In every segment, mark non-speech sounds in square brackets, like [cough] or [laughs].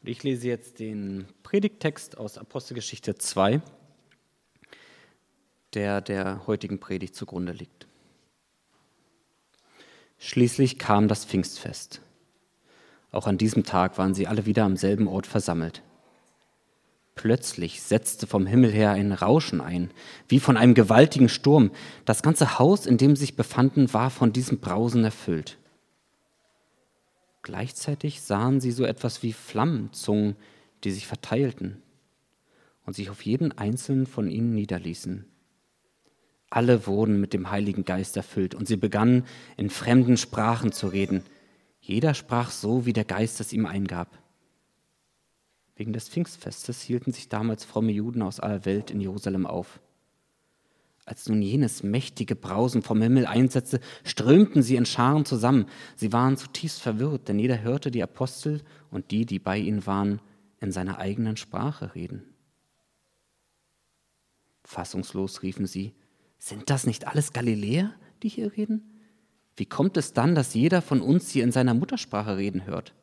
Und ich lese jetzt den Predigttext aus Apostelgeschichte 2, der der heutigen Predigt zugrunde liegt. Schließlich kam das Pfingstfest. Auch an diesem Tag waren sie alle wieder am selben Ort versammelt. Plötzlich setzte vom Himmel her ein Rauschen ein, wie von einem gewaltigen Sturm. Das ganze Haus, in dem sie sich befanden, war von diesem Brausen erfüllt. Gleichzeitig sahen sie so etwas wie Flammenzungen, die sich verteilten und sich auf jeden einzelnen von ihnen niederließen. Alle wurden mit dem Heiligen Geist erfüllt und sie begannen in fremden Sprachen zu reden. Jeder sprach so, wie der Geist es ihm eingab. Wegen des Pfingstfestes hielten sich damals fromme Juden aus aller Welt in Jerusalem auf. Als nun jenes mächtige Brausen vom Himmel einsetzte, strömten sie in Scharen zusammen. Sie waren zutiefst verwirrt, denn jeder hörte die Apostel und die, die bei ihnen waren, in seiner eigenen Sprache reden. Fassungslos riefen sie, sind das nicht alles Galiläer, die hier reden? Wie kommt es dann, dass jeder von uns hier in seiner Muttersprache reden hört?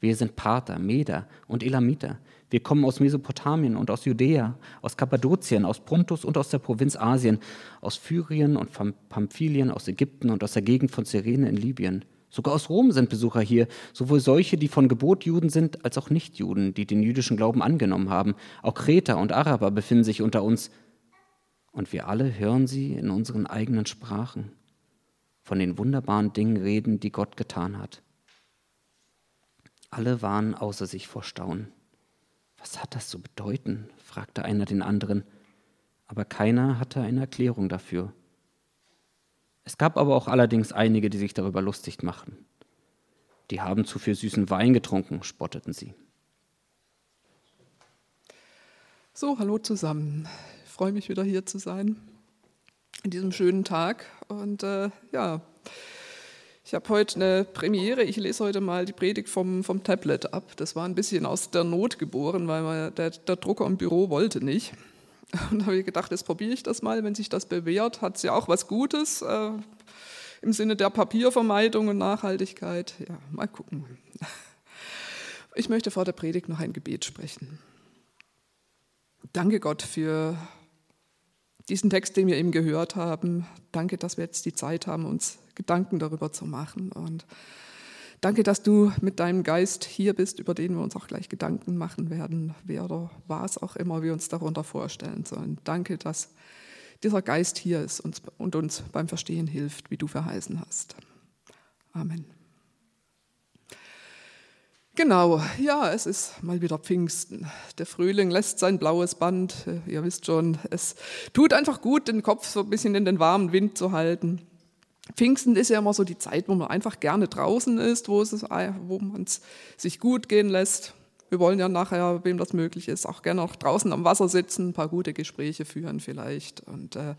Wir sind Parther, Meder und Elamiter. Wir kommen aus Mesopotamien und aus Judäa, aus Kappadokien, aus Pontus und aus der Provinz Asien, aus Pyrien und Pamphylien, aus Ägypten und aus der Gegend von Cyrene in Libyen. Sogar aus Rom sind Besucher hier, sowohl solche, die von Gebot Juden sind, als auch Nichtjuden, die den jüdischen Glauben angenommen haben. Auch Kreter und Araber befinden sich unter uns. Und wir alle hören sie in unseren eigenen Sprachen von den wunderbaren Dingen reden, die Gott getan hat. Alle waren außer sich vor Staunen. Was hat das zu bedeuten? fragte einer den anderen, aber keiner hatte eine Erklärung dafür. Es gab aber auch allerdings einige, die sich darüber lustig machten. Die haben zu viel süßen Wein getrunken, spotteten sie. So, hallo zusammen. Ich freue mich wieder hier zu sein in diesem schönen Tag. Und äh, ja, ich habe heute eine Premiere. Ich lese heute mal die Predigt vom, vom Tablet ab. Das war ein bisschen aus der Not geboren, weil der, der Drucker im Büro wollte nicht. [laughs] Und da habe ich gedacht, jetzt probiere ich das mal. Wenn sich das bewährt, hat es ja auch was Gutes äh, im Sinne der Papiervermeidung und Nachhaltigkeit. Ja, mal gucken. [laughs] Ich möchte vor der Predigt noch ein Gebet sprechen. Danke Gott für diesen Text, den wir eben gehört haben. Danke, dass wir jetzt die Zeit haben, uns Gedanken darüber zu machen. Und danke, dass du mit deinem Geist hier bist, über den wir uns auch gleich Gedanken machen werden, wer oder was auch immer wir uns darunter vorstellen sollen. Danke, dass dieser Geist hier ist und uns beim Verstehen hilft, wie du verheißen hast. Amen. Genau, ja, es ist mal wieder Pfingsten. Der Frühling lässt sein blaues Band. Ihr wisst schon, es tut einfach gut, den Kopf so ein bisschen in den warmen Wind zu halten. Pfingsten ist ja immer so die Zeit, wo man einfach gerne draußen ist, wo, es, wo man es sich gut gehen lässt. Wir wollen ja nachher, wem das möglich ist, auch gerne auch draußen am Wasser sitzen, ein paar gute Gespräche führen vielleicht und, äh,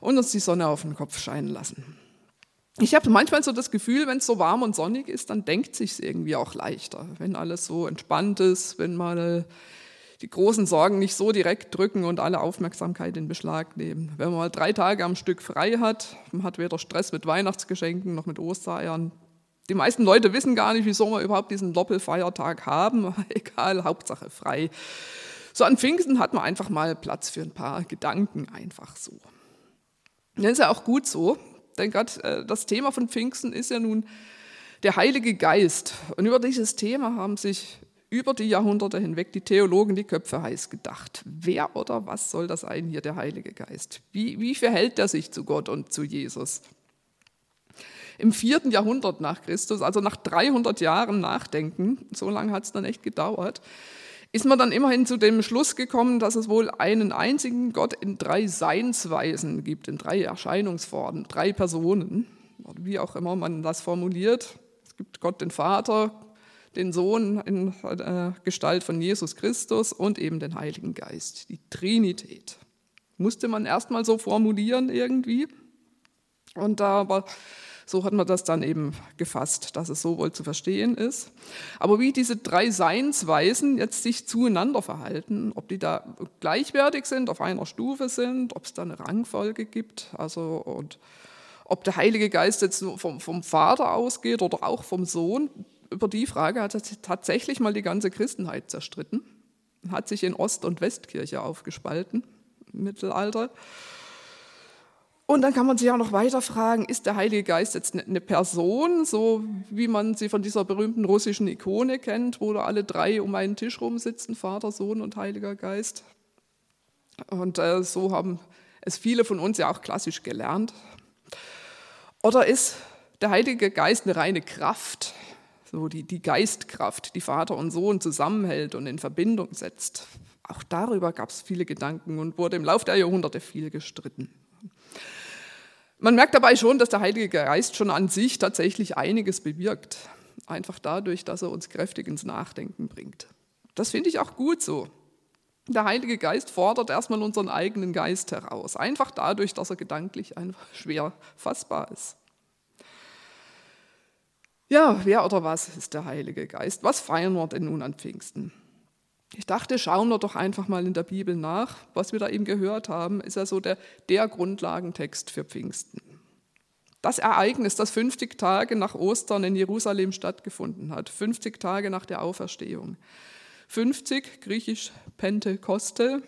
und uns die Sonne auf den Kopf scheinen lassen ich habe manchmal so das Gefühl, wenn es so warm und sonnig ist, dann denkt sich irgendwie auch leichter. Wenn alles so entspannt ist, wenn mal die großen Sorgen nicht so direkt drücken und alle Aufmerksamkeit in Beschlag nehmen. Wenn man mal drei Tage am Stück frei hat, man hat weder Stress mit Weihnachtsgeschenken noch mit Ostereiern. Die meisten Leute wissen gar nicht, wieso wir überhaupt diesen Doppelfeiertag haben. [laughs] Egal, Hauptsache frei. So an Pfingsten hat man einfach mal Platz für ein paar Gedanken, einfach so. Das ist ja auch gut so, denn gerade äh, das Thema von Pfingsten ist ja nun der Heilige Geist. Und über dieses Thema haben sich über die Jahrhunderte hinweg die Theologen die Köpfe heiß gedacht. Wer oder was soll das sein hier, der Heilige Geist? Wie, wie verhält er sich zu Gott und zu Jesus? Im vierten Jahrhundert nach Christus, also nach 300 Jahren Nachdenken, so lange hat es dann echt gedauert, ist man dann immerhin zu dem Schluss gekommen, dass es wohl einen einzigen Gott in drei Seinsweisen gibt, in drei Erscheinungsformen, drei Personen, wie auch immer man das formuliert. Es gibt Gott den Vater, den Sohn in äh, Gestalt von Jesus Christus und eben den Heiligen Geist, die Trinität. Musste man erstmal so formulieren irgendwie. Und da aber so hat man das dann eben gefasst, dass es so wohl zu verstehen ist. Aber wie diese drei Seinsweisen jetzt sich zueinander verhalten, ob die da gleichwertig sind, auf einer Stufe sind, ob es da eine Rangfolge gibt, also und ob der Heilige Geist jetzt vom, vom Vater ausgeht oder auch vom Sohn, über die Frage hat tatsächlich mal die ganze Christenheit zerstritten, hat sich in Ost- und Westkirche aufgespalten im Mittelalter. Und dann kann man sich auch noch weiter fragen, ist der Heilige Geist jetzt ne, eine Person, so wie man sie von dieser berühmten russischen Ikone kennt, wo da alle drei um einen Tisch rumsitzen, Vater, Sohn und Heiliger Geist. Und äh, so haben es viele von uns ja auch klassisch gelernt. Oder ist der Heilige Geist eine reine Kraft, so die, die Geistkraft, die Vater und Sohn zusammenhält und in Verbindung setzt? Auch darüber gab es viele Gedanken und wurde im Laufe der Jahrhunderte viel gestritten. Man merkt dabei schon, dass der Heilige Geist schon an sich tatsächlich einiges bewirkt. Einfach dadurch, dass er uns kräftig ins Nachdenken bringt. Das finde ich auch gut so. Der Heilige Geist fordert erstmal unseren eigenen Geist heraus. Einfach dadurch, dass er gedanklich einfach [laughs] schwer fassbar ist. Ja, wer oder was ist der Heilige Geist? Was feiern wir denn nun an Pfingsten? Ich dachte, schauen wir doch einfach mal in der Bibel nach. Was wir da eben gehört haben, ist ja so der, der Grundlagentext für Pfingsten. Das Ereignis, das 50 Tage nach Ostern in Jerusalem stattgefunden hat, 50 Tage nach der Auferstehung. 50, griechisch Pentekoste,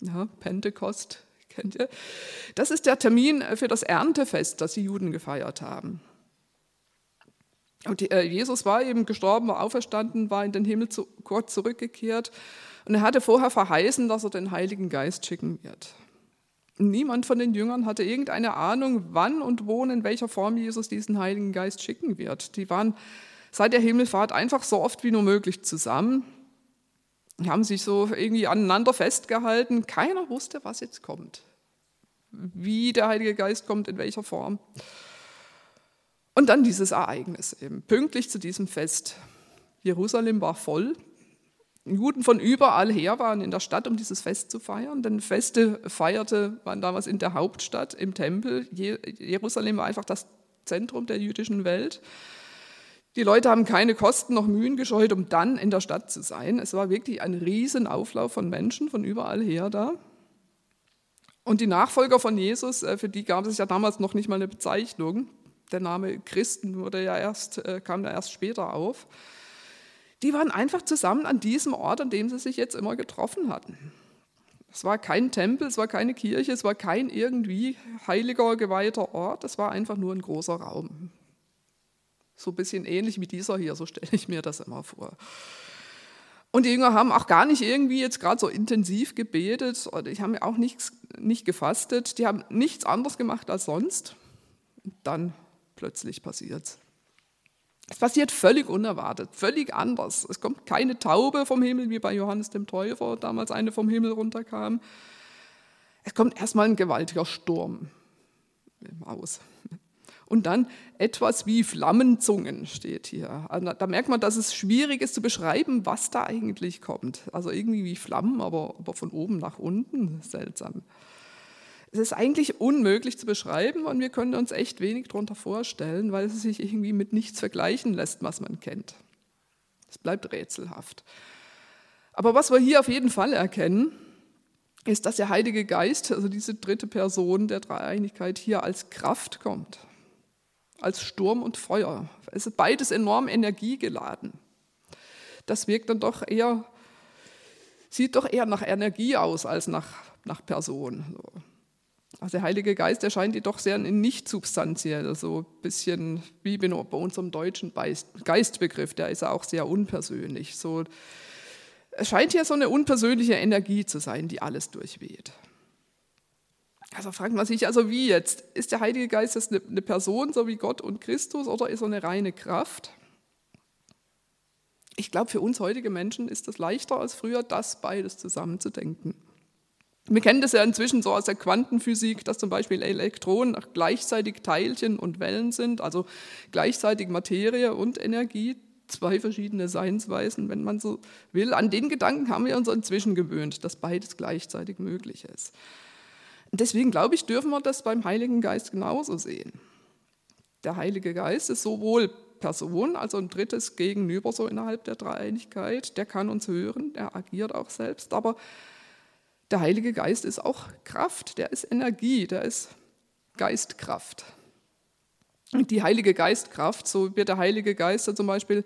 ja, Pentekost kennt ihr, das ist der Termin für das Erntefest, das die Juden gefeiert haben. Und äh, Jesus war eben gestorben, war auferstanden, war in den Himmel zu Gott zurückgekehrt. Und er hatte vorher verheißen, dass er den Heiligen Geist schicken wird. Niemand von den Jüngern hatte irgendeine Ahnung, wann und wo und in welcher Form Jesus diesen Heiligen Geist schicken wird. Die waren seit der Himmelfahrt einfach so oft wie nur möglich zusammen. Die haben sich so irgendwie aneinander festgehalten. Keiner wusste, was jetzt kommt. Wie der Heilige Geist kommt, in welcher Form. Und dann dieses Ereignis eben, pünktlich zu diesem Fest. Jerusalem war voll. Juden von überall her waren in der Stadt, um dieses Fest zu feiern. Denn Feste feierte man damals in der Hauptstadt, im Tempel. Jerusalem war einfach das Zentrum der jüdischen Welt. Die Leute haben keine Kosten noch Mühen gescheut, um dann in der Stadt zu sein. Es war wirklich ein Riesenauflauf von Menschen von überall her da. Und die Nachfolger von Jesus, äh, für die gab es ja damals noch nicht mal eine Bezeichnung der Name Christen wurde ja erst, äh, kam ja erst später auf, die waren einfach zusammen an diesem Ort, an dem sie sich jetzt immer getroffen hatten. Es war kein Tempel, es war keine Kirche, es war kein irgendwie heiliger, geweihter Ort, es war einfach nur ein großer Raum. So ein bisschen ähnlich wie dieser hier, so stelle ich mir das immer vor. Und die Jünger haben auch gar nicht irgendwie jetzt gerade so intensiv gebetet, oder die haben auch nichts, nicht gefastet, die haben nichts anderes gemacht als sonst. Und dann plötzlich passiert. Es passiert völlig unerwartet, völlig anders. Es kommt keine Taube vom Himmel, wie bei Johannes dem Täufer damals eine vom Himmel runterkam. Es kommt erstmal ein gewaltiger Sturm im. Und dann etwas wie Flammenzungen steht hier. Da merkt man, dass es schwierig ist zu beschreiben, was da eigentlich kommt. Also irgendwie wie Flammen, aber, aber von oben nach unten. Seltsam. Es ist eigentlich unmöglich zu beschreiben und wir können uns echt wenig darunter vorstellen, weil es sich irgendwie mit nichts vergleichen lässt, was man kennt. Es bleibt rätselhaft. Aber was wir hier auf jeden Fall erkennen, ist, dass der Heilige Geist, also diese dritte Person der Dreieinigkeit, hier als Kraft kommt, als Sturm und Feuer. Es ist beides enorm energiegeladen. Das wirkt dann doch eher, sieht doch eher nach Energie aus als nach, nach Person. Also der Heilige Geist erscheint jedoch sehr nicht substanziell, so ein bisschen wie bei unserem deutschen Geistbegriff, der ist auch sehr unpersönlich. So, es scheint hier so eine unpersönliche Energie zu sein, die alles durchweht. Also fragt man sich also, wie jetzt? Ist der Heilige Geist jetzt eine Person, so wie Gott und Christus, oder ist er eine reine Kraft? Ich glaube, für uns heutige Menschen ist es leichter als früher, das beides zusammenzudenken. Wir kennen das ja inzwischen so aus der Quantenphysik, dass zum Beispiel Elektronen gleichzeitig Teilchen und Wellen sind, also gleichzeitig Materie und Energie, zwei verschiedene Seinsweisen, wenn man so will. An den Gedanken haben wir uns inzwischen gewöhnt, dass beides gleichzeitig möglich ist. Deswegen glaube ich, dürfen wir das beim Heiligen Geist genauso sehen. Der Heilige Geist ist sowohl Person, also ein drittes Gegenüber so innerhalb der Dreieinigkeit, der kann uns hören, der agiert auch selbst, aber der Heilige Geist ist auch Kraft, der ist Energie, der ist Geistkraft. die Heilige Geistkraft, so wird der Heilige Geist zum Beispiel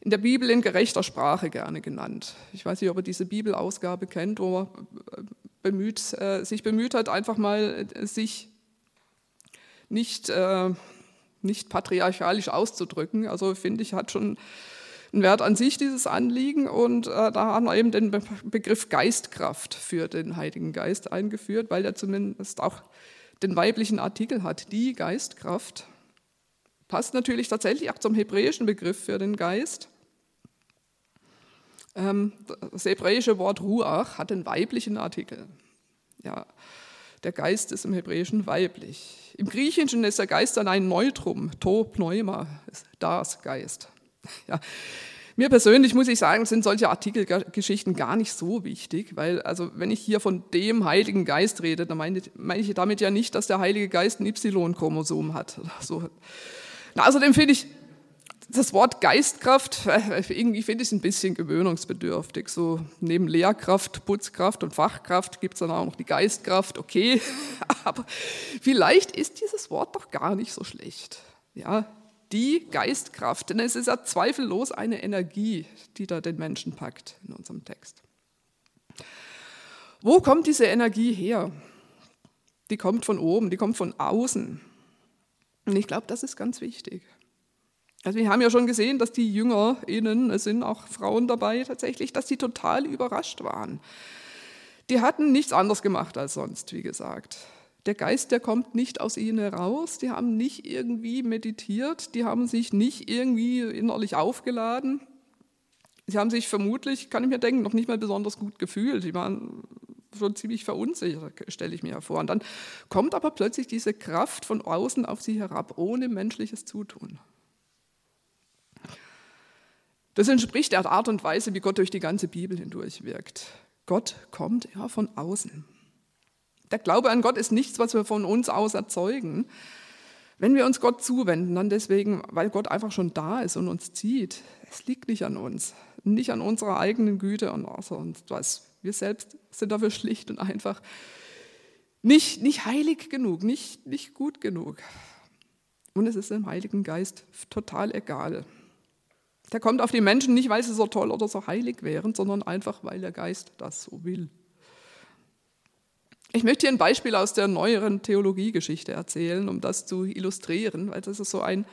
in der Bibel in gerechter Sprache gerne genannt. Ich weiß nicht, ob ihr diese Bibelausgabe kennt, wo man äh, bemüht, äh, sich bemüht hat, einfach mal äh, sich nicht, äh, nicht patriarchalisch auszudrücken. Also finde ich, hat schon einen Wert an sich, dieses Anliegen. Und äh, da haben wir eben den Begriff Geistkraft für den Heiligen Geist eingeführt, weil er zumindest auch den weiblichen Artikel hat, die Geistkraft. Passt natürlich tatsächlich auch zum hebräischen Begriff für den Geist. Ähm, das hebräische Wort Ruach hat den weiblichen Artikel. Ja, der Geist ist im Hebräischen weiblich. Im Griechischen ist der Geist dann ein Neutrum, to pneuma, das Geist. [laughs] Ja. Mir persönlich muss ich sagen, sind solche Artikelgeschichten gar nicht so wichtig, weil also wenn ich hier von dem Heiligen Geist rede, dann meine, meine ich damit ja nicht, dass der Heilige Geist ein Y-Chromosom hat. So. Na, außerdem finde ich das Wort Geistkraft, äh, irgendwie finde ich ein bisschen gewöhnungsbedürftig. So neben Lehrkraft, Putzkraft und Fachkraft gibt es dann auch noch die Geistkraft, okay. [laughs] Aber vielleicht ist dieses Wort doch gar nicht so schlecht. Ja, die Geistkraft, denn es ist ja zweifellos eine Energie, die da den Menschen packt in unserem Text. Wo kommt diese Energie her? Die kommt von oben, die kommt von außen. Und ich glaube, das ist ganz wichtig. Also wir haben ja schon gesehen, dass die JüngerInnen, es sind auch Frauen dabei tatsächlich, dass sie total überrascht waren. Die hatten nichts anderes gemacht als sonst, wie gesagt. Der Geist, der kommt nicht aus ihnen heraus, die haben nicht irgendwie meditiert, die haben sich nicht irgendwie innerlich aufgeladen. Sie haben sich vermutlich, kann ich mir denken, noch nicht mal besonders gut gefühlt. Die waren schon ziemlich verunsichert, stelle ich mir vor. Und dann kommt aber plötzlich diese Kraft von außen auf sie herab, ohne menschliches Zutun. Das entspricht der Art und Weise, wie Gott durch die ganze Bibel hindurch wirkt. Gott kommt ja von außen. Der Glaube an Gott ist nichts, was wir von uns aus erzeugen. Wenn wir uns Gott zuwenden, dann deswegen, weil Gott einfach schon da ist und uns zieht. Es liegt nicht an uns, nicht an unserer eigenen Güte und sonst was. Wir selbst sind dafür schlicht und einfach nicht, nicht heilig genug, nicht, nicht gut genug. Und es ist dem Heiligen Geist total egal. Der kommt auf die Menschen nicht, weil sie so toll oder so heilig wären, sondern einfach, weil der Geist das so will. Ich möchte hier ein Beispiel aus der neueren Theologiegeschichte erzählen, um das zu illustrieren, weil das ist so ein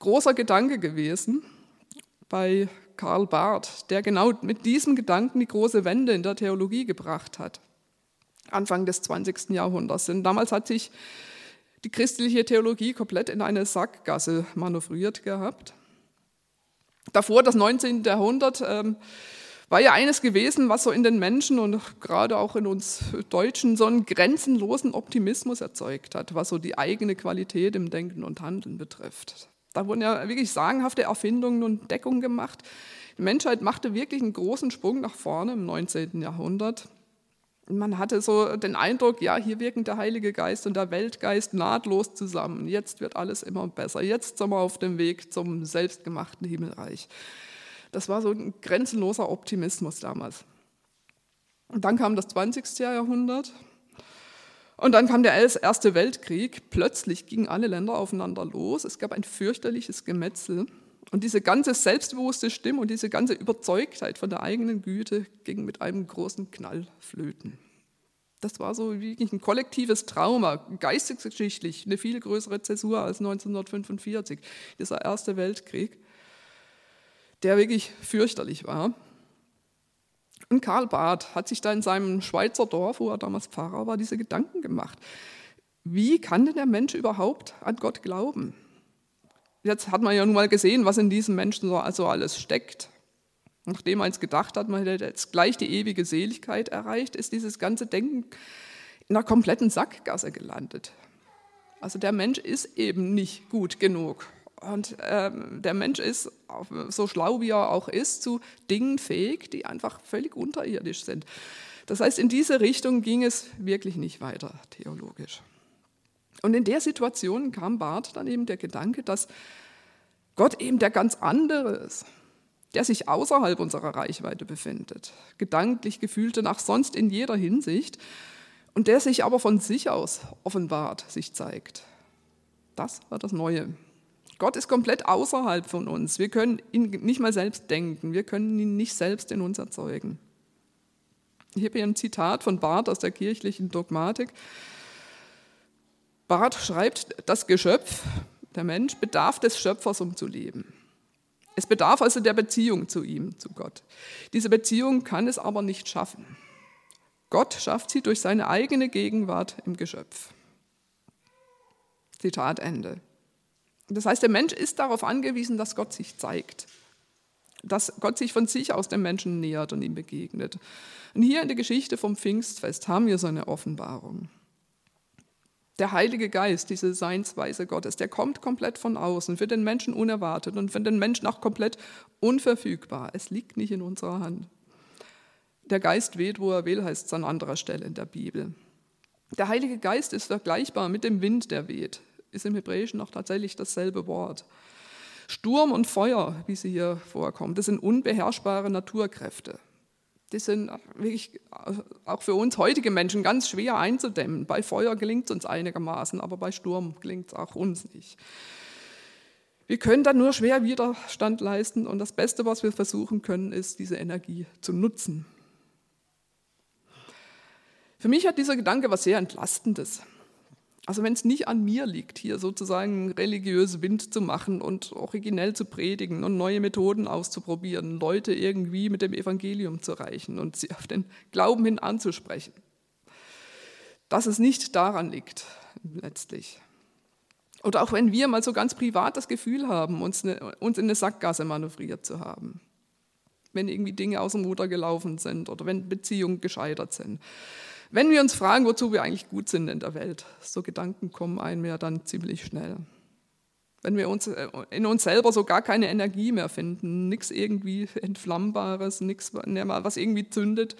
großer Gedanke gewesen bei Karl Barth, der genau mit diesem Gedanken die große Wende in der Theologie gebracht hat, Anfang des 20. Jahrhunderts. Denn damals hat sich die christliche Theologie komplett in eine Sackgasse manövriert gehabt davor, das 19. Jahrhundert, ähm, war ja eines gewesen, was so in den Menschen und gerade auch in uns Deutschen so einen grenzenlosen Optimismus erzeugt hat, was so die eigene Qualität im Denken und Handeln betrifft. Da wurden ja wirklich sagenhafte Erfindungen und Entdeckungen gemacht. Die Menschheit machte wirklich einen großen Sprung nach vorne im 19. Jahrhundert man hatte so den Eindruck, ja, hier wirken der Heilige Geist und der Weltgeist nahtlos zusammen. Jetzt wird alles immer besser. Jetzt sind wir auf dem Weg zum selbstgemachten Himmelreich. Das war so ein grenzenloser Optimismus damals. Und dann kam das 20. Jahrhundert und dann kam der Erste Weltkrieg. Plötzlich gingen alle Länder aufeinander los. Es gab ein fürchterliches Gemetzel. Und diese ganze selbstbewusste Stimme und diese ganze Überzeugtheit von der eigenen Güte ging mit einem großen Knall flöten. Das war so wirklich ein kollektives Trauma, geistesgeschichtlich eine viel größere Zäsur als 1945, dieser Erste Weltkrieg, der wirklich fürchterlich war. Und Karl Barth hat sich da in seinem Schweizer Dorf, wo er damals Pfarrer war, diese Gedanken gemacht. Wie kann denn der Mensch überhaupt an Gott glauben? Jetzt hat man ja nun mal gesehen, was in diesem Menschen so also alles steckt. Nachdem man jetzt gedacht hat, man hätte jetzt gleich die ewige Seligkeit erreicht, ist dieses ganze Denken in einer kompletten Sackgasse gelandet. Also der Mensch ist eben nicht gut genug. Und ähm, der Mensch ist, so schlau wie er auch ist, zu Dingen fähig, die einfach völlig unterirdisch sind. Das heißt, in diese Richtung ging es wirklich nicht weiter theologisch. Und in der Situation kam Barth dann eben der Gedanke, dass Gott eben der ganz andere ist, der sich außerhalb unserer Reichweite befindet, gedanklich, gefühlte nach sonst in jeder Hinsicht und der sich aber von sich aus offenbart, sich zeigt. Das war das Neue. Gott ist komplett außerhalb von uns. Wir können ihn nicht mal selbst denken. Wir können ihn nicht selbst in uns erzeugen. Ich habe hier ein Zitat von Barth aus der kirchlichen Dogmatik. Barth schreibt, das Geschöpf, der Mensch, bedarf des Schöpfers, um zu leben. Es bedarf also der Beziehung zu ihm, zu Gott. Diese Beziehung kann es aber nicht schaffen. Gott schafft sie durch seine eigene Gegenwart im Geschöpf. Zitat Ende. Das heißt, der Mensch ist darauf angewiesen, dass Gott sich zeigt, dass Gott sich von sich aus dem Menschen nähert und ihm begegnet. Und hier in der Geschichte vom Pfingstfest haben wir so eine Offenbarung. Der Heilige Geist, diese Seinsweise Gottes, der kommt komplett von außen, für den Menschen unerwartet und für den Menschen auch komplett unverfügbar. Es liegt nicht in unserer Hand. Der Geist weht, wo er will, heißt es an anderer Stelle in der Bibel. Der Heilige Geist ist vergleichbar mit dem Wind, der weht. Ist im Hebräischen auch tatsächlich dasselbe Wort. Sturm und Feuer, wie sie hier vorkommen, das sind unbeherrschbare Naturkräfte. Die sind wirklich auch für uns heutige Menschen ganz schwer einzudämmen. Bei Feuer gelingt es uns einigermaßen, aber bei Sturm gelingt es auch uns nicht. Wir können dann nur schwer Widerstand leisten und das Beste, was wir versuchen können, ist, diese Energie zu nutzen. Für mich hat dieser Gedanke was sehr Entlastendes. Also wenn es nicht an mir liegt, hier sozusagen religiöse Wind zu machen und originell zu predigen und neue Methoden auszuprobieren, Leute irgendwie mit dem Evangelium zu erreichen und sie auf den Glauben hin anzusprechen, dass es nicht daran liegt letztlich. Oder auch wenn wir mal so ganz privat das Gefühl haben, uns, eine, uns in eine Sackgasse manövriert zu haben, wenn irgendwie Dinge aus dem Ruder gelaufen sind oder wenn Beziehungen gescheitert sind wenn wir uns fragen, wozu wir eigentlich gut sind in der Welt, so Gedanken kommen einem ja dann ziemlich schnell. Wenn wir uns äh, in uns selber so gar keine Energie mehr finden, nichts irgendwie Entflammbares, nichts, was irgendwie zündet,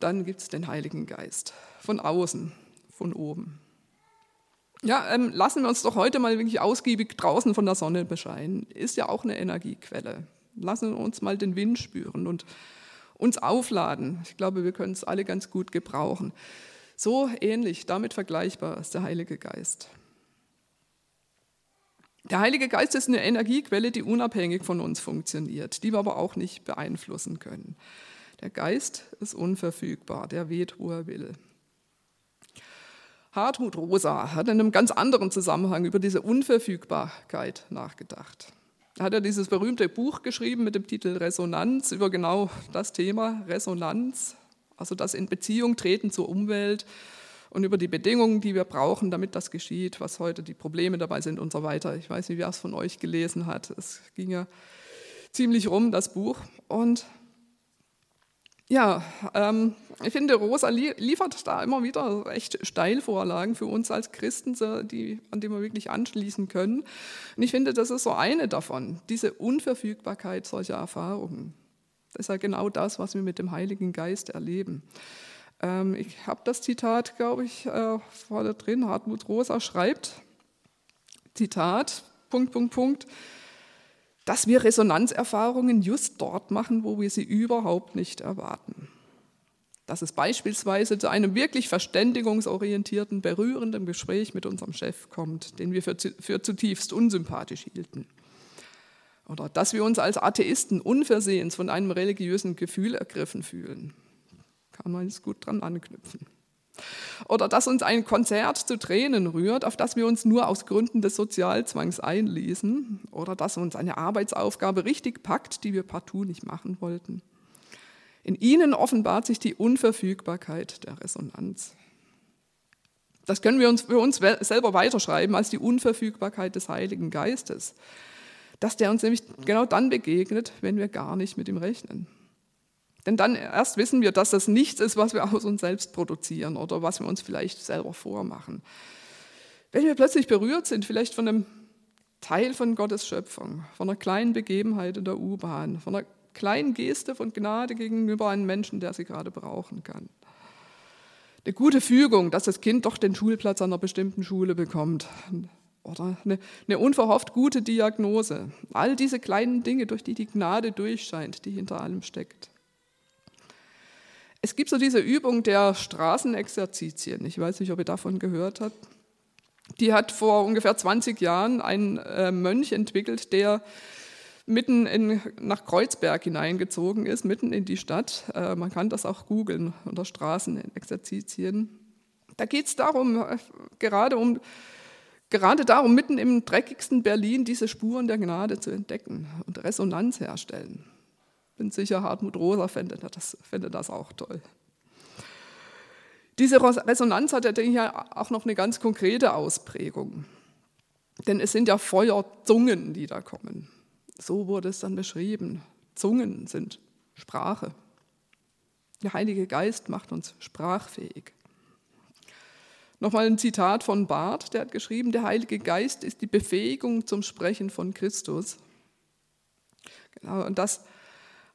dann gibt es den Heiligen Geist von außen, von oben. Ja, ähm, lassen wir uns doch heute mal wirklich ausgiebig draußen von der Sonne bescheinen. Ist ja auch eine Energiequelle. Lassen wir uns mal den Wind spüren und uns aufladen. Ich glaube, wir können es alle ganz gut gebrauchen. So ähnlich, damit vergleichbar ist der Heilige Geist. Der Heilige Geist ist eine Energiequelle, die unabhängig von uns funktioniert, die wir aber auch nicht beeinflussen können. Der Geist ist unverfügbar, der weht, wo er will. Hartmut Rosa hat in einem ganz anderen Zusammenhang über diese Unverfügbarkeit nachgedacht hat er dieses berühmte Buch geschrieben mit dem Titel Resonanz über genau das Thema Resonanz, also das in Beziehung treten zur Umwelt und über die Bedingungen, die wir brauchen, damit das geschieht, was heute die Probleme dabei sind und so weiter. Ich weiß nicht, wer es von euch gelesen hat. Es ging ja ziemlich rum, das Buch. Und ja, ähm, ich finde, Rosa liefert da immer wieder echt Steilvorlagen für uns als Christen, die, an die wir wirklich anschließen können. Und ich finde, das ist so eine davon, diese Unverfügbarkeit solcher Erfahrungen. Das ist ja genau das, was wir mit dem Heiligen Geist erleben. Ähm, ich habe das Zitat, glaube ich, äh, vorne drin. Hartmut Rosa schreibt, Zitat, Punkt, Punkt, Punkt dass wir Resonanzerfahrungen just dort machen, wo wir sie überhaupt nicht erwarten. Dass es beispielsweise zu einem wirklich verständigungsorientierten, berührenden Gespräch mit unserem Chef kommt, den wir für, für zutiefst unsympathisch hielten. Oder dass wir uns als Atheisten unversehens von einem religiösen Gefühl ergriffen fühlen. Kann man jetzt gut dran anknüpfen. Oder dass uns ein Konzert zu Tränen rührt, auf das wir uns nur aus Gründen des Sozialzwangs einließen. Oder dass uns eine Arbeitsaufgabe richtig packt, die wir partout nicht machen wollten. In ihnen offenbart sich die Unverfügbarkeit der Resonanz. Das können wir uns für uns selber weiterschreiben als die Unverfügbarkeit des Heiligen Geistes. Dass der uns nämlich genau dann begegnet, wenn wir gar nicht mit ihm rechnen. Denn dann erst wissen wir, dass das nichts ist, was wir aus uns selbst produzieren oder was wir uns vielleicht selber vormachen. Wenn wir plötzlich berührt sind, vielleicht von einem Teil von Gottes Schöpfung, von einer kleinen Begebenheit in der U-Bahn, von einer kleinen Geste von Gnade gegenüber einem Menschen, der sie gerade brauchen kann. Eine gute Fügung, dass das Kind doch den Schulplatz an einer bestimmten Schule bekommt. Oder eine, eine unverhofft gute Diagnose. All diese kleinen Dinge, durch die die Gnade durchscheint, die hinter allem steckt. Es gibt so diese Übung der Straßenexerzitien. Ich weiß nicht, ob ihr davon gehört habt. Die hat vor ungefähr 20 Jahren ein äh, Mönch entwickelt, der mitten in, nach Kreuzberg hineingezogen ist, mitten in die Stadt. Äh, man kann das auch googeln unter Straßenexerzitien. Da geht es darum, äh, gerade um gerade darum, mitten im dreckigsten Berlin diese Spuren der Gnade zu entdecken und Resonanz herstellen. Bin sicher, Hartmut Rosa fände das, fände das auch toll. Diese Resonanz hat ja auch noch eine ganz konkrete Ausprägung. Denn es sind ja Feuerzungen, die da kommen. So wurde es dann beschrieben. Zungen sind Sprache. Der Heilige Geist macht uns sprachfähig. Nochmal ein Zitat von Barth, der hat geschrieben, der Heilige Geist ist die Befähigung zum Sprechen von Christus. Genau, und das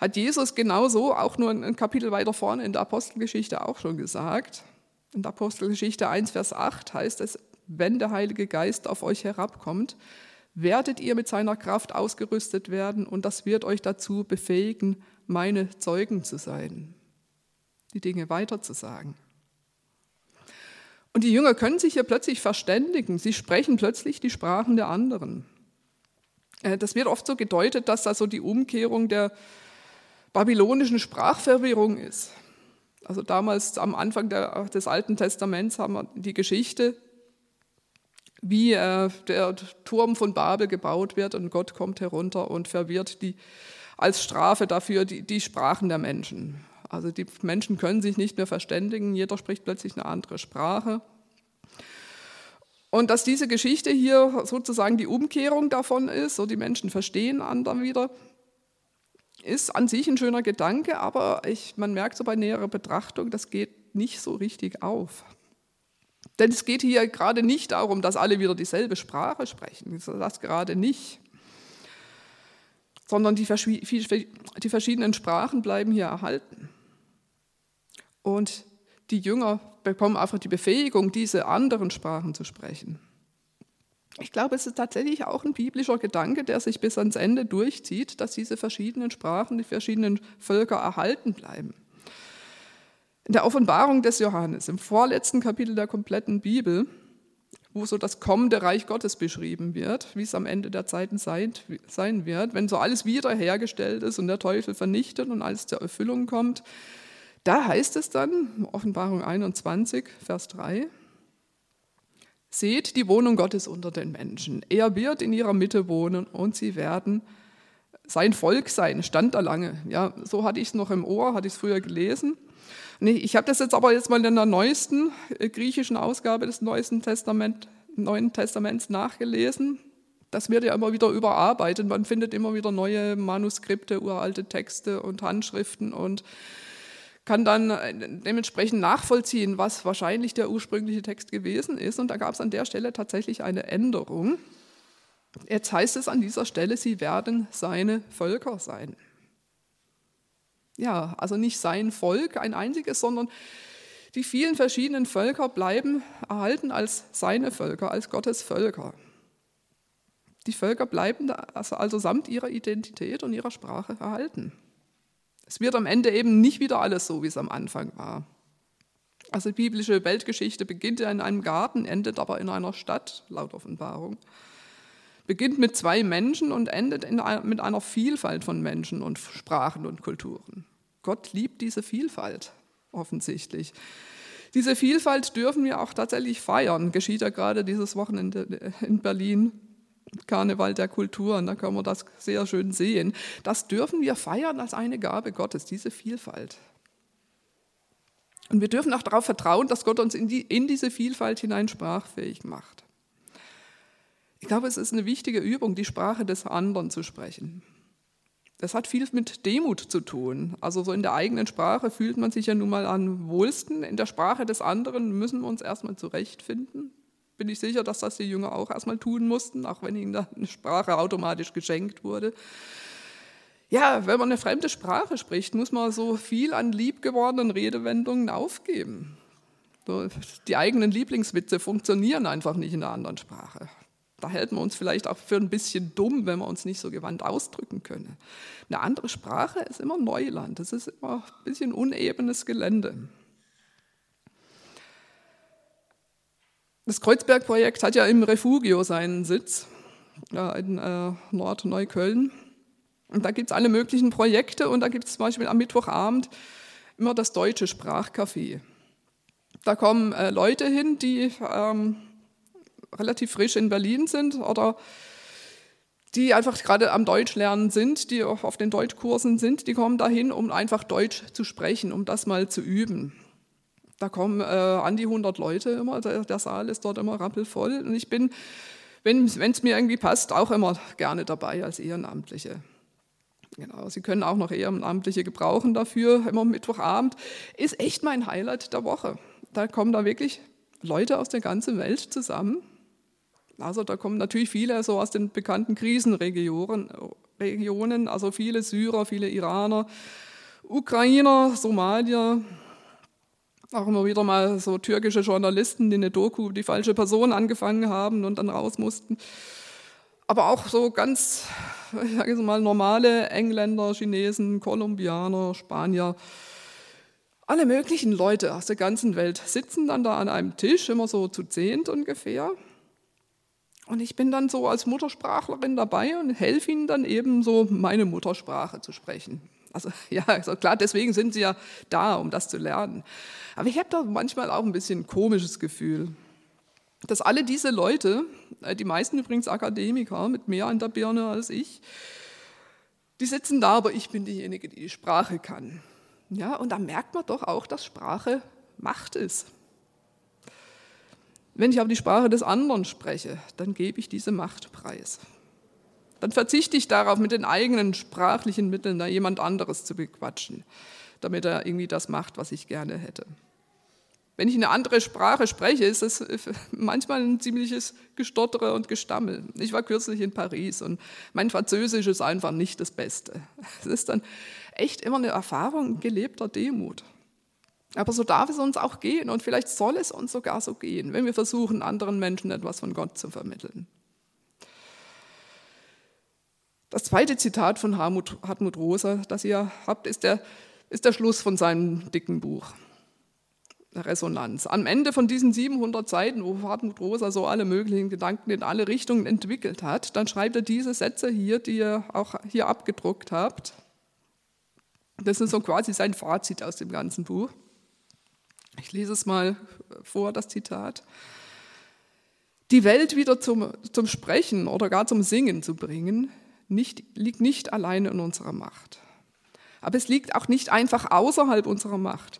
hat Jesus genauso, auch nur ein Kapitel weiter vorne in der Apostelgeschichte auch schon gesagt. In der Apostelgeschichte 1, Vers 8 heißt es, wenn der Heilige Geist auf euch herabkommt, werdet ihr mit seiner Kraft ausgerüstet werden und das wird euch dazu befähigen, meine Zeugen zu sein, die Dinge weiterzusagen. Und die Jünger können sich hier plötzlich verständigen, sie sprechen plötzlich die Sprachen der anderen. Äh, das wird oft so gedeutet, dass da so die Umkehrung der babylonischen Sprachverwirrung ist. Also damals am Anfang der, des Alten Testaments haben wir die Geschichte, wie äh, der Turm von Babel gebaut wird und Gott kommt herunter und verwirrt die, als Strafe dafür die, die Sprachen der Menschen. Also die Menschen können sich nicht mehr verständigen, jeder spricht plötzlich eine andere Sprache. Und dass diese Geschichte hier sozusagen die Umkehrung davon ist, so die Menschen verstehen anderen wieder, ist an sich ein schöner Gedanke, aber ich, man merkt so bei näherer Betrachtung, das geht nicht so richtig auf. Denn es geht hier gerade nicht darum, dass alle wieder dieselbe Sprache sprechen, das gerade nicht, sondern die, die verschiedenen Sprachen bleiben hier erhalten. Und die Jünger bekommen einfach die Befähigung, diese anderen Sprachen zu sprechen. Ich glaube, es ist tatsächlich auch ein biblischer Gedanke, der sich bis ans Ende durchzieht, dass diese verschiedenen Sprachen, die verschiedenen Völker erhalten bleiben. In der Offenbarung des Johannes, im vorletzten Kapitel der kompletten Bibel, wo so das kommende Reich Gottes beschrieben wird, wie es am Ende der Zeiten sein wird, wenn so alles wiederhergestellt ist und der Teufel vernichtet und alles zur Erfüllung kommt, da heißt es dann, Offenbarung 21, Vers 3, Seht die Wohnung Gottes unter den Menschen. Er wird in ihrer Mitte wohnen und sie werden sein Volk sein. Stand da lange. Ja, so hatte ich es noch im Ohr, hatte ich es früher gelesen. Nee, ich habe das jetzt aber jetzt mal in der neuesten äh, griechischen Ausgabe des Neuesten Testament, Neuen Testaments nachgelesen. Das wird ja immer wieder überarbeitet. Man findet immer wieder neue Manuskripte, uralte Texte und Handschriften und kann dann äh, dementsprechend nachvollziehen, was wahrscheinlich der ursprüngliche Text gewesen ist. Und da gab es an der Stelle tatsächlich eine Änderung. Jetzt heißt es an dieser Stelle, sie werden seine Völker sein. Ja, also nicht sein Volk, ein einziges, sondern die vielen verschiedenen Völker bleiben erhalten als seine Völker, als Gottes Völker. Die Völker bleiben also, also samt ihrer Identität und ihrer Sprache erhalten. Es wird am Ende eben nicht wieder alles so, wie es am Anfang war. Also die biblische Weltgeschichte beginnt ja in einem Garten, endet aber in einer Stadt, laut Offenbarung. Beginnt mit zwei Menschen und endet einer, mit einer Vielfalt von Menschen und Sprachen und Kulturen. Gott liebt diese Vielfalt, offensichtlich. Diese Vielfalt dürfen wir auch tatsächlich feiern. Geschieht ja gerade dieses Wochenende in Berlin Karneval der Kulturen, da können wir das sehr schön sehen. Das dürfen wir feiern als eine Gabe Gottes, diese Vielfalt. Und wir dürfen auch darauf vertrauen, dass Gott uns in, die, in diese Vielfalt hinein sprachfähig macht. Ich glaube, es ist eine wichtige Übung, die Sprache des anderen zu sprechen. Das hat viel mit Demut zu tun. Also so in der eigenen Sprache fühlt man sich ja nun mal am wohlsten. In der Sprache des anderen müssen wir uns erstmal zurechtfinden bin ich sicher, dass das die Jünger auch erstmal tun mussten, auch wenn ihnen da eine Sprache automatisch geschenkt wurde. Ja, wenn man eine fremde Sprache spricht, muss man so viel an liebgewordenen Redewendungen aufgeben. Die eigenen Lieblingswitze funktionieren einfach nicht in einer anderen Sprache. Da hält man uns vielleicht auch für ein bisschen dumm, wenn wir uns nicht so gewandt ausdrücken können. Eine andere Sprache ist immer Neuland, das ist immer ein bisschen unebenes Gelände. Das Kreuzberg-Projekt hat ja im Refugio seinen Sitz, in äh, Nordneukölln. Und da gibt es alle möglichen Projekte und da gibt es zum Beispiel am Mittwochabend immer das deutsche Sprachcafé. Da kommen äh, Leute hin, die ähm, relativ frisch in Berlin sind oder die einfach gerade am Deutschlernen sind, die auf den Deutschkursen sind, die kommen dahin, um einfach Deutsch zu sprechen, um das mal zu üben. Da kommen äh, an die 100 Leute immer, der, der, Saal ist dort immer rappelvoll und ich bin, wenn es mir irgendwie passt, auch immer gerne dabei als Ehrenamtliche. Genau, Sie können auch noch Ehrenamtliche gebrauchen dafür, immer Mittwochabend. Ist echt mein Highlight der Woche. Da kommen da wirklich Leute aus der ganzen Welt zusammen also da kommen natürlich viele so aus den bekannten Krisenregionen, Regionen, also viele Syrer, viele Iraner, Ukrainer, Somalier, auch immer wieder mal so türkische Journalisten, die eine Doku, die falsche Person angefangen haben und dann raus mussten. Aber auch so ganz, ich sage mal, normale Engländer, Chinesen, Kolumbianer, Spanier, alle möglichen Leute aus der ganzen Welt sitzen dann da an einem Tisch, immer so zu zehnt ungefähr. Und ich bin dann so als Muttersprachlerin dabei und helfe ihnen dann eben so meine Muttersprache zu sprechen. Also [laughs] ja, also klar, deswegen sind sie ja da, um das zu lernen. Aber ich habe da manchmal auch ein bisschen ein komisches Gefühl, dass alle diese Leute, äh, die meisten übrigens Akademiker mit mehr an der Birne als ich, die sitzen da, aber ich bin diejenige, die die Sprache kann. Ja, und da merkt man doch auch, dass Sprache Macht ist. Wenn ich aber die Sprache des anderen spreche, dann gebe ich diese Macht preis. Dann verzichte ich darauf, mit den eigenen sprachlichen Mitteln da jemand anderes zu bequatschen, damit er irgendwie das macht, was ich gerne hätte. Wenn ich eine andere Sprache spreche, ist es [laughs] manchmal ein ziemliches Gestottere und Gestammel. Ich war kürzlich in Paris und mein Französisch ist einfach nicht das Beste. Es ist dann echt immer eine Erfahrung gelebter Demut. Aber so darf es uns auch gehen und vielleicht soll es uns sogar so gehen, wenn wir versuchen, anderen Menschen etwas von Gott zu vermitteln. Das zweite Zitat von Hartmut Rosa, das ihr habt, ist der, ist der Schluss von seinem dicken Buch, Resonanz. Am Ende von diesen 700 Seiten, wo Hartmut Rosa so alle möglichen Gedanken in alle Richtungen entwickelt hat, dann schreibt er diese Sätze hier, die ihr auch hier abgedruckt habt. Das ist so quasi sein Fazit aus dem ganzen Buch. Ich lese es mal vor, das Zitat. Die Welt wieder zum, zum Sprechen oder gar zum Singen zu bringen, nicht, liegt nicht alleine in unserer Macht. Aber es liegt auch nicht einfach außerhalb unserer Macht.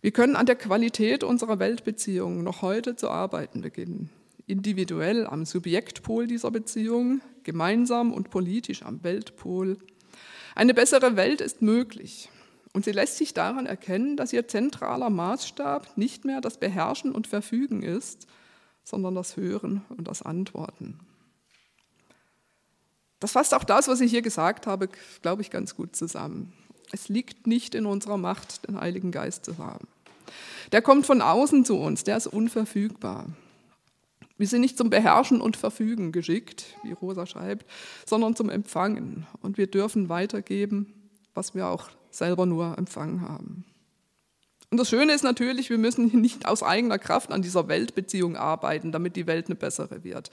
Wir können an der Qualität unserer Weltbeziehungen noch heute zu arbeiten beginnen. Individuell am Subjektpol dieser Beziehung, gemeinsam und politisch am Weltpol. Eine bessere Welt ist möglich. Und sie lässt sich daran erkennen, dass ihr zentraler Maßstab nicht mehr das Beherrschen und Verfügen ist, sondern das Hören und das Antworten. Das fasst auch das, was ich hier gesagt habe, glaube ich, ganz gut zusammen. Es liegt nicht in unserer Macht, den Heiligen Geist zu haben. Der kommt von außen zu uns, der ist unverfügbar. Wir sind nicht zum Beherrschen und Verfügen geschickt, wie Rosa schreibt, sondern zum Empfangen. Und wir dürfen weitergeben, was wir auch selber nur empfangen haben. Und das Schöne ist natürlich, wir müssen nicht aus eigener Kraft an dieser Weltbeziehung arbeiten, damit die Welt eine bessere wird.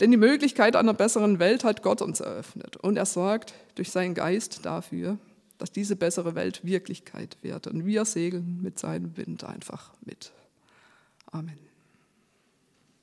Denn die Möglichkeit einer besseren Welt hat Gott uns eröffnet. Und er sorgt durch seinen Geist dafür, dass diese bessere Welt Wirklichkeit wird. Und wir segeln mit seinem Wind einfach mit. Amen.